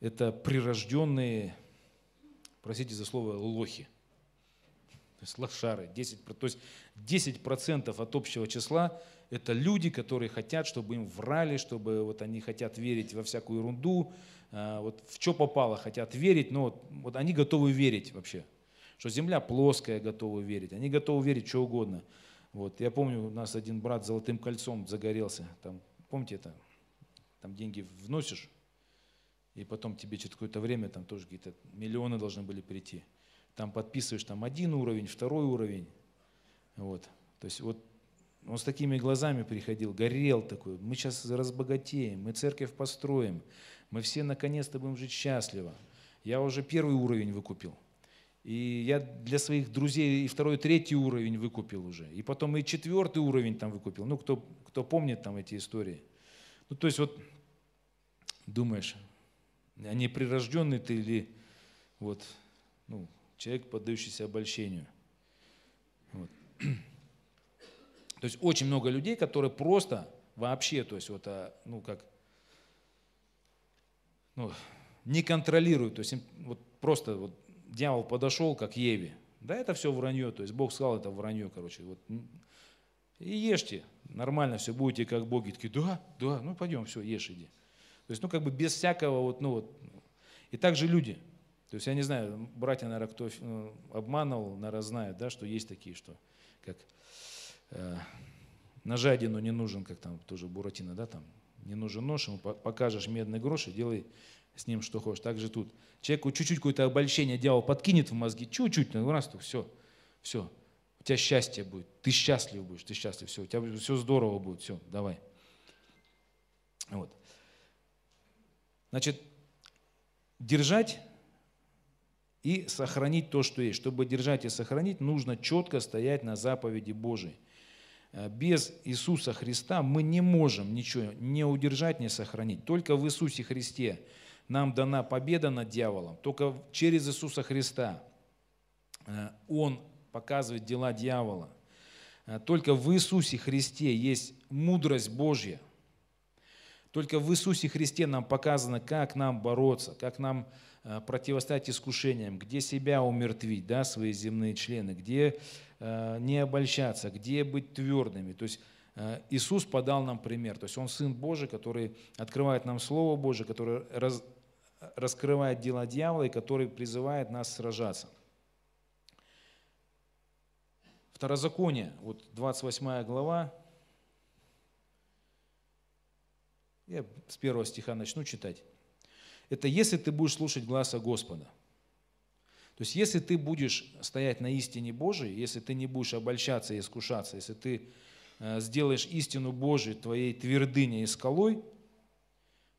[SPEAKER 1] это прирожденные, простите за слово, лохи – то есть лошары, 10, то есть 10% от общего числа – это люди, которые хотят, чтобы им врали, чтобы вот они хотят верить во всякую ерунду, а, вот в что попало хотят верить, но вот, вот они готовы верить вообще. что земля плоская, готовы верить. Они готовы верить что угодно. Вот. Я помню, у нас один брат золотым кольцом загорелся. Там, помните это? Там деньги вносишь, и потом тебе через какое-то время там тоже какие-то миллионы должны были прийти. Там подписываешь там один уровень, второй уровень. Вот. То есть вот он с такими глазами приходил, горел такой. Мы сейчас разбогатеем, мы церковь построим, мы все наконец-то будем жить счастливо. Я уже первый уровень выкупил. И я для своих друзей и второй, третий уровень выкупил уже. И потом и четвертый уровень там выкупил. Ну, кто, кто помнит там эти истории. Ну, то есть вот думаешь, а не прирожденный ты или вот, ну, человек, поддающийся обольщению. Вот. То есть очень много людей, которые просто вообще, то есть вот, а, ну как, ну, не контролируют, то есть им вот просто вот дьявол подошел, как Еве, да, это все вранье, то есть Бог сказал, это вранье, короче, вот, и ешьте, нормально все, будете как боги, такие, да, да, ну пойдем, все, ешь, иди. То есть, ну как бы без всякого вот, ну вот, и также люди, то есть я не знаю, братья, наверное, кто ну, обманывал, наверное, знает, да, что есть такие, что как э, на жадину не нужен, как там тоже Буратино, да, там, не нужен нож, ему покажешь медный грош и делай с ним что хочешь. Так же тут. Человеку чуть-чуть какое-то обольщение дьявол подкинет в мозги, чуть-чуть, ну раз, то все, все. У тебя счастье будет, ты счастлив будешь, ты счастлив, все, у тебя все здорово будет, все, давай. Вот. Значит, держать и сохранить то, что есть. Чтобы держать и сохранить, нужно четко стоять на заповеди Божией. Э, без Иисуса Христа мы не можем ничего не удержать, не сохранить. Только в Иисусе Христе нам дана победа над дьяволом. Только через Иисуса Христа э, Он показывает дела дьявола. Э, только в Иисусе Христе есть мудрость Божья. Только в Иисусе Христе нам показано, как нам бороться, как нам Э, противостоять искушениям, где себя умертвить, да, свои земные члены, где э, не обольщаться, где быть твердыми. То есть э, Иисус подал нам пример. То есть Он Сын Божий, который открывает нам Слово Божие, который раз, раскрывает дела дьявола и который призывает нас сражаться. Второзаконие, вот 28 глава, я с первого стиха начну читать это если ты будешь слушать глаза Господа. То есть если ты будешь стоять на истине Божией, если ты не будешь обольщаться и искушаться, если ты э, сделаешь истину Божию твоей твердыней и скалой,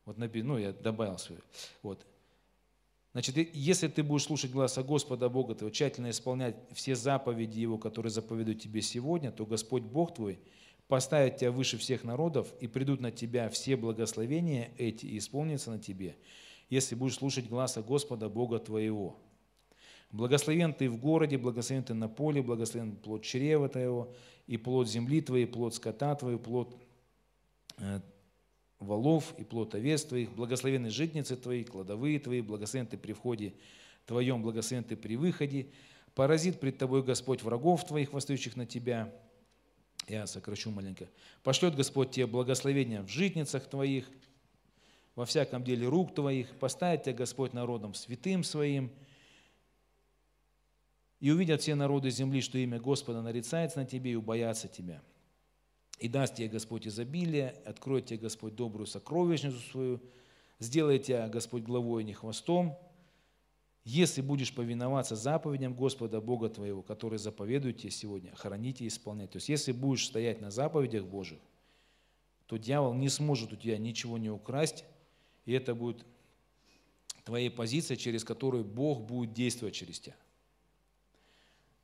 [SPEAKER 1] вот ну я добавил свою, вот, Значит, если ты будешь слушать глаза Господа Бога твоего, тщательно исполнять все заповеди Его, которые заповедуют тебе сегодня, то Господь Бог твой поставит тебя выше всех народов, и придут на тебя все благословения эти, и исполнятся на тебе если будешь слушать гласа Господа Бога твоего. Благословен ты в городе, благословен ты на поле, благословен плод чрева твоего, и плод земли твоей, плод скота твоего, плод э, волов и плод овец твоих, благословены житницы твои, кладовые твои, благословен ты при входе твоем, благословен ты при выходе, поразит пред тобой Господь врагов твоих, восстающих на тебя, я сокращу маленько, пошлет Господь тебе благословения в житницах твоих, во всяком деле рук твоих, поставит тебя Господь народом святым своим, и увидят все народы земли, что имя Господа нарицается на тебе и убоятся тебя. И даст тебе Господь изобилие, откроет тебе Господь добрую сокровищницу свою, сделает тебя Господь главой, а не хвостом, если будешь повиноваться заповедям Господа Бога твоего, которые заповедуют тебе сегодня, хранить и исполнять. То есть, если будешь стоять на заповедях Божьих, то дьявол не сможет у тебя ничего не украсть, и это будет твоей позиция, через которую Бог будет действовать через тебя.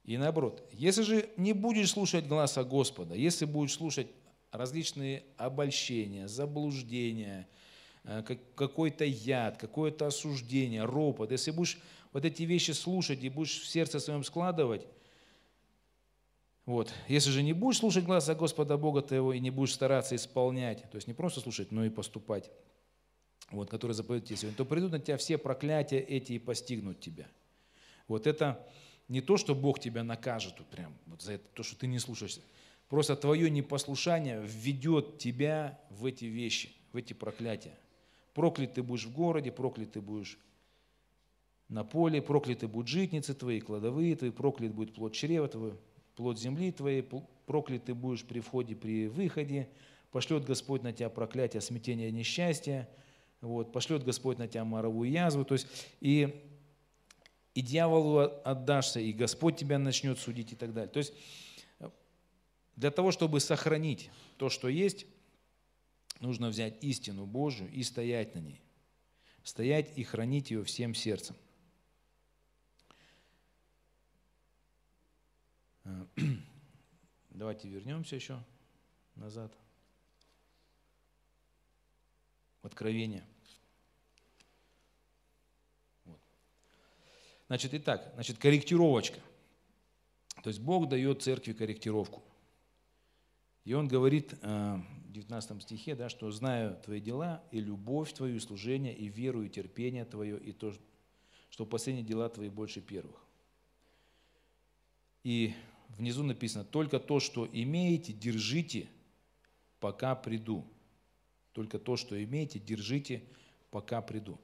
[SPEAKER 1] И наоборот, если же не будешь слушать глаза Господа, если будешь слушать различные обольщения, заблуждения, э, какой-то яд, какое-то осуждение, ропот, если будешь вот эти вещи слушать и будешь в сердце своем складывать, вот. Если же не будешь слушать глаза Господа Бога твоего и не будешь стараться исполнять, то есть не просто слушать, но и поступать, вот, которые заповедуют тебе сегодня, то придут на тебя все проклятия эти и постигнут тебя. Вот это не то, что Бог тебя накажет вот прям вот за это, то, что ты не слушаешься. Просто твое непослушание введет тебя в эти вещи, в эти проклятия. Проклят ты будешь в городе, проклят ты будешь на поле, прокляты будут житницы твои, кладовые твои, проклят будет плод чрева твоего, плод земли твоей, проклят ты будешь при входе, при выходе, пошлет Господь на тебя проклятие, смятение, несчастье, вот, пошлет Господь на тебя моровую язву, то есть и, и дьяволу отдашься, и Господь тебя начнет судить и так далее. То есть для того, чтобы сохранить то, что есть, нужно взять истину Божию и стоять на ней. Стоять и хранить ее всем сердцем. Давайте вернемся еще назад. Откровение. Вот. Значит, итак, значит, корректировочка. То есть Бог дает церкви корректировку. И он говорит э, в 19 стихе, да, что «знаю твои дела, и любовь твою, и служение, и веру, и терпение твое, и то, что последние дела твои больше первых». И внизу написано «только то, что имеете, держите, пока приду». Только то, что имеете, держите, пока приду.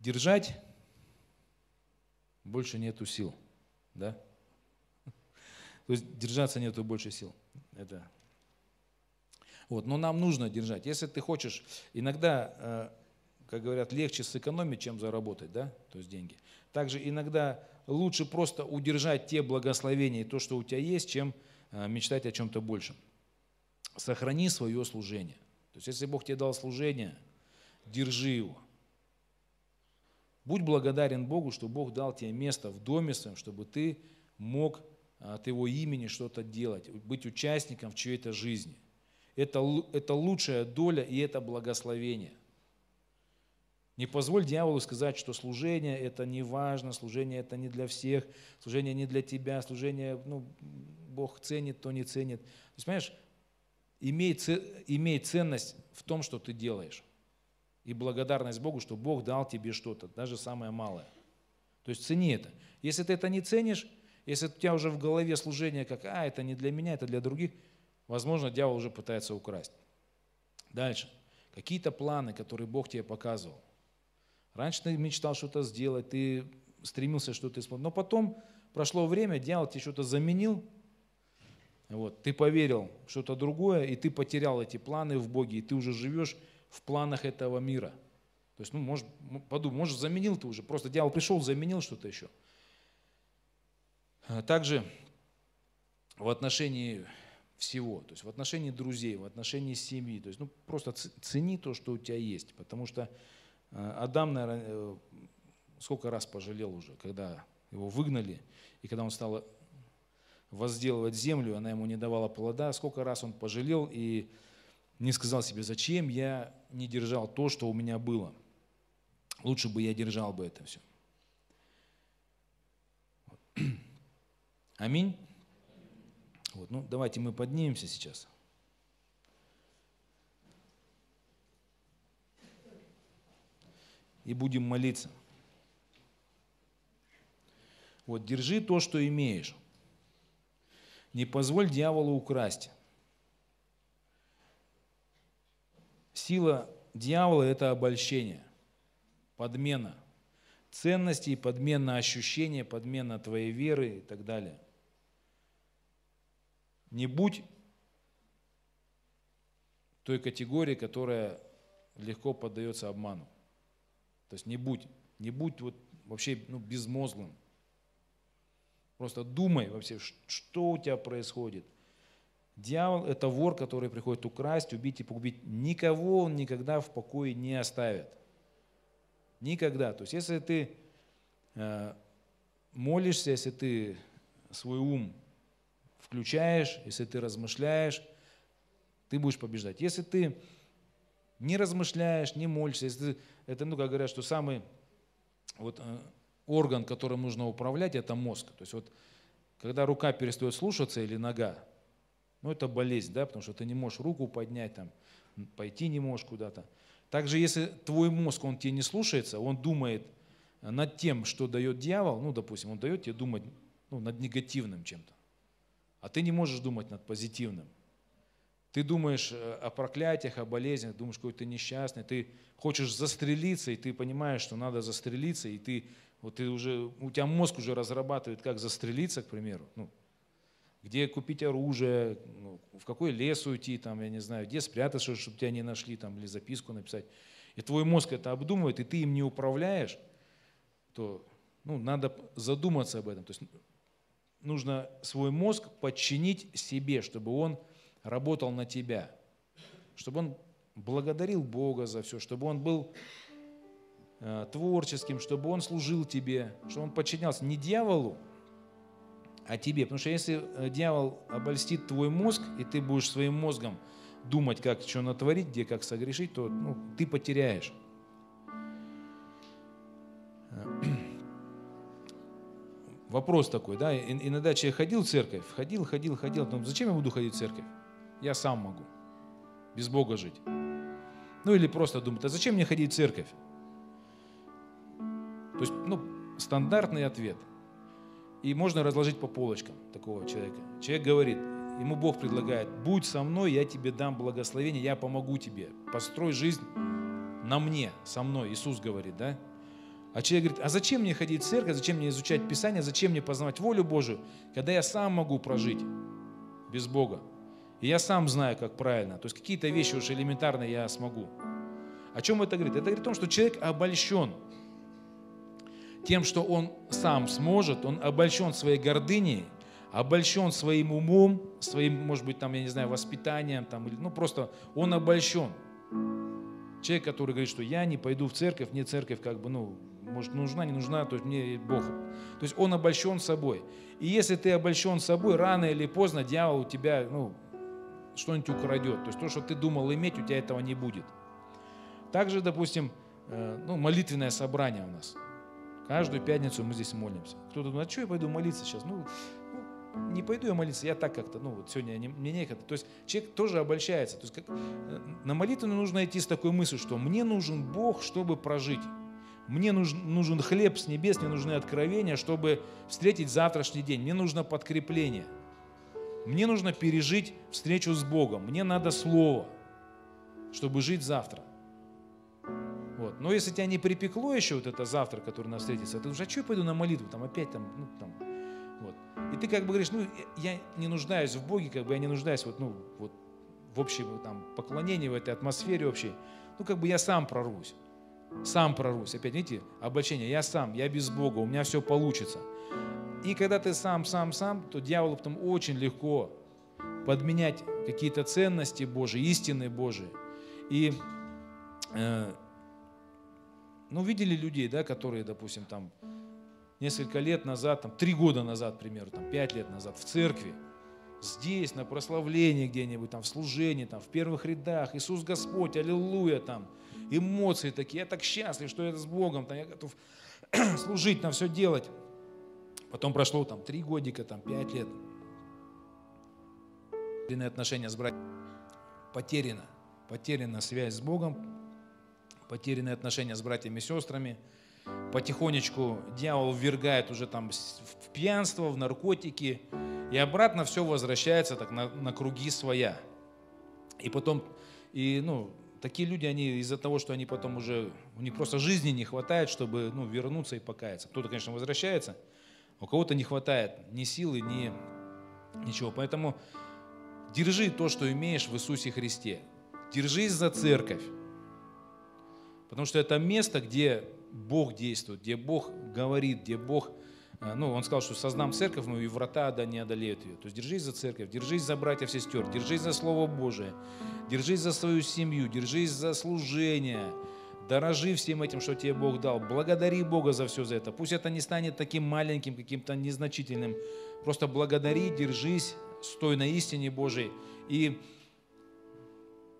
[SPEAKER 1] Держать больше нету сил, да? То есть держаться нету больше сил. Это. Вот, но нам нужно держать. Если ты хочешь, иногда, э, как говорят, легче сэкономить, чем заработать, да, то есть деньги. Также иногда лучше просто удержать те благословения и то, что у тебя есть, чем э, мечтать о чем-то большем. Сохрани свое служение. То есть, если Бог тебе дал служение, держи его. Будь благодарен Богу, что Бог дал тебе место в доме своем, чтобы ты мог от Его имени что-то делать, быть участником в чьей-то жизни. Это, это лучшая доля и это благословение. Не позволь дьяволу сказать, что служение это не важно, служение это не для всех, служение не для тебя, служение, ну, Бог ценит, то не ценит. То есть, понимаешь, имей, имей ценность в том, что ты делаешь. И благодарность Богу, что Бог дал тебе что-то, даже самое малое. То есть цени это. Если ты это не ценишь, если у тебя уже в голове служение как, а, это не для меня, это для других, возможно, дьявол уже пытается украсть. Дальше. Какие-то планы, которые Бог тебе показывал. Раньше ты мечтал что-то сделать, ты стремился что-то исполнить, но потом прошло время, дьявол тебе что-то заменил, вот, ты поверил что-то другое, и ты потерял эти планы в Боге, и ты уже живешь в планах этого мира. То есть, ну, может, подумай, может, заменил ты уже, просто дьявол пришел, заменил что-то еще. А также в отношении всего, то есть в отношении друзей, в отношении семьи, то есть ну, просто цени то, что у тебя есть, потому что э, Адам, наверное, э, сколько раз пожалел уже, когда его выгнали, и когда он стал возделывать землю, она ему не давала плода, сколько раз он пожалел и не сказал себе, зачем я не держал то, что у меня было. Лучше бы я держал бы это все. Аминь. Вот, ну, давайте мы поднимемся сейчас. И будем молиться. Вот, держи то, что имеешь. Не позволь дьяволу украсть. Сила дьявола – это обольщение, подмена ценностей, подмена ощущения, подмена твоей веры и так далее – не будь той категории, которая легко поддается обману. То есть не будь, не будь вот вообще ну, безмозглым. Просто думай вообще, что у тебя происходит. Дьявол – это вор, который приходит украсть, убить и погубить. Никого он никогда в покое не оставит. Никогда. То есть если ты э, молишься, если ты свой ум включаешь, если ты размышляешь, ты будешь побеждать. Если ты не размышляешь, не молишься, если ты, это, ну, как говорят, что самый вот, э, орган, которым нужно управлять, это мозг. То есть вот, когда рука перестает слушаться или нога, ну, это болезнь, да, потому что ты не можешь руку поднять, там, пойти не можешь куда-то. Также, если твой мозг, он тебе не слушается, он думает над тем, что дает дьявол, ну, допустим, он дает тебе думать ну, над негативным чем-то а ты не можешь думать над позитивным. Ты думаешь э, о проклятиях, о болезнях, думаешь, какой ты несчастный, ты хочешь застрелиться, и ты понимаешь, что надо застрелиться, и ты, вот ты уже, у тебя мозг уже разрабатывает, как застрелиться, к примеру. Ну, где купить оружие, ну, в какой лес уйти, там, я не знаю, где спрятаться, чтобы тебя не нашли, там, или записку написать. И твой мозг это обдумывает, и ты им не управляешь, то ну, надо задуматься об этом. То есть нужно свой мозг подчинить себе, чтобы он работал на тебя, чтобы он благодарил Бога за все, чтобы он был э, творческим, чтобы он служил тебе, чтобы он подчинялся не дьяволу, а тебе. Потому что если э, дьявол обольстит твой мозг, и ты будешь своим мозгом думать, как что натворить, где как согрешить, то ну, ты потеряешь. Вопрос такой, да, иногда человек ходил в церковь, ходил, ходил, ходил, потом, зачем я буду ходить в церковь? Я сам могу, без Бога жить. Ну или просто думает, а зачем мне ходить в церковь? То есть, ну, стандартный ответ. И можно разложить по полочкам такого человека. Человек говорит, ему Бог предлагает, будь со мной, я тебе дам благословение, я помогу тебе. Построй жизнь на мне, со мной. Иисус говорит, да? А человек говорит, а зачем мне ходить в церковь, зачем мне изучать Писание, зачем мне познавать волю Божию, когда я сам могу прожить без Бога. И я сам знаю, как правильно. То есть какие-то вещи уж элементарные я смогу. О чем это говорит? Это говорит о том, что человек обольщен тем, что он сам сможет, он обольщен своей гордыней, обольщен своим умом, своим, может быть, там, я не знаю, воспитанием, там, или, ну, просто он обольщен. Человек, который говорит, что я не пойду в церковь, мне церковь как бы, ну, может, нужна, не нужна, то есть мне Бог. То есть он обольщен собой. И если ты обольщен собой, рано или поздно дьявол у тебя, ну, что-нибудь украдет. То есть то, что ты думал иметь, у тебя этого не будет. Также, допустим, э, ну, молитвенное собрание у нас. Каждую пятницу мы здесь молимся. Кто-то думает, а что я пойду молиться сейчас? Ну, ну не пойду я молиться, я так как-то, ну вот сегодня не, мне некогда. То есть человек тоже обольщается. То есть как, на молитву нужно идти с такой мыслью, что мне нужен Бог, чтобы прожить. Мне нужен, нужен хлеб с небес, мне нужны откровения, чтобы встретить завтрашний день. Мне нужно подкрепление. Мне нужно пережить встречу с Богом. Мне надо слово, чтобы жить завтра. Вот. Но если тебя не припекло еще вот это завтра, который нас встретится, ты уже, а что я пойду на молитву, там опять там, ну, там, вот. И ты как бы говоришь, ну, я не нуждаюсь в Боге, как бы я не нуждаюсь вот, ну, вот в общем там поклонении, в этой атмосфере общей. Ну, как бы я сам прорвусь. Сам прорвусь. Опять, видите, обольщение. Я сам, я без Бога, у меня все получится. И когда ты сам, сам, сам, то дьяволу потом очень легко подменять какие-то ценности Божьи, истины Божьи. И, э, ну, видели людей, да, которые, допустим, там несколько лет назад, там, три года назад, к примеру, там, пять лет назад в церкви, здесь, на прославлении где-нибудь, там, в служении, там, в первых рядах, Иисус Господь, аллилуйя, там, эмоции такие, я так счастлив, что я с Богом, там, я готов служить, там, все делать. Потом прошло там три годика, там пять лет. Отношения с братьями. Потеряна. Потеряна связь с Богом. Потерянные отношения с братьями и сестрами. Потихонечку дьявол ввергает уже там в пьянство, в наркотики. И обратно все возвращается так на, на круги своя. И потом, и, ну, такие люди, они из-за того, что они потом уже, у них просто жизни не хватает, чтобы ну, вернуться и покаяться. Кто-то, конечно, возвращается, у кого-то не хватает ни силы, ни ничего. Поэтому держи то, что имеешь в Иисусе Христе. Держись за церковь. Потому что это место, где Бог действует, где Бог говорит, где Бог, э, ну, Он сказал, что создам церковь мою, и врата да не одолеют ее. То есть держись за церковь, держись за братьев, сестер, держись за Слово Божие, держись за свою семью, держись за служение, Дорожи всем этим, что тебе Бог дал. Благодари Бога за все за это. Пусть это не станет таким маленьким, каким-то незначительным. Просто благодари, держись, стой на истине Божией. И,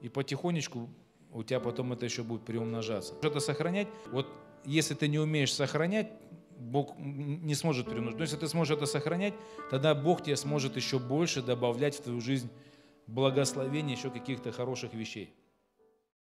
[SPEAKER 1] и потихонечку у тебя потом это еще будет приумножаться. Что-то сохранять, вот если ты не умеешь сохранять, Бог не сможет приумножить. Но если ты сможешь это сохранять, тогда Бог тебе сможет еще больше добавлять в твою жизнь благословения, еще каких-то хороших вещей.